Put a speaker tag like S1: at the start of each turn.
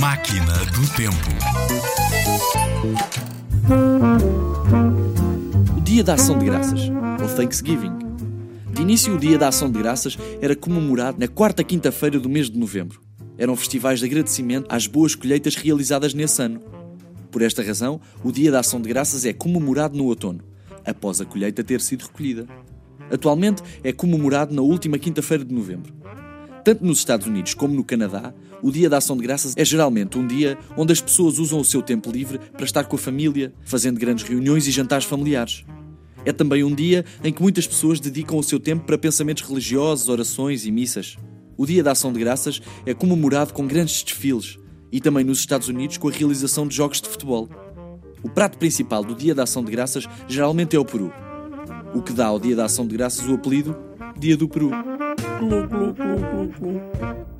S1: Máquina do Tempo.
S2: O Dia da Ação de Graças, ou Thanksgiving. De início, o Dia da Ação de Graças era comemorado na quarta quinta-feira do mês de novembro. Eram festivais de agradecimento às boas colheitas realizadas nesse ano. Por esta razão, o Dia da Ação de Graças é comemorado no outono, após a colheita ter sido recolhida. Atualmente é comemorado na última quinta-feira de novembro. Tanto nos Estados Unidos como no Canadá, o Dia da Ação de Graças é geralmente um dia onde as pessoas usam o seu tempo livre para estar com a família, fazendo grandes reuniões e jantares familiares. É também um dia em que muitas pessoas dedicam o seu tempo para pensamentos religiosos, orações e missas. O Dia da Ação de Graças é comemorado com grandes desfiles e também nos Estados Unidos com a realização de jogos de futebol. O prato principal do Dia da Ação de Graças geralmente é o peru, o que dá ao Dia da Ação de Graças o apelido Dia do Peru.
S3: Neat, neat, neat, neat, neat.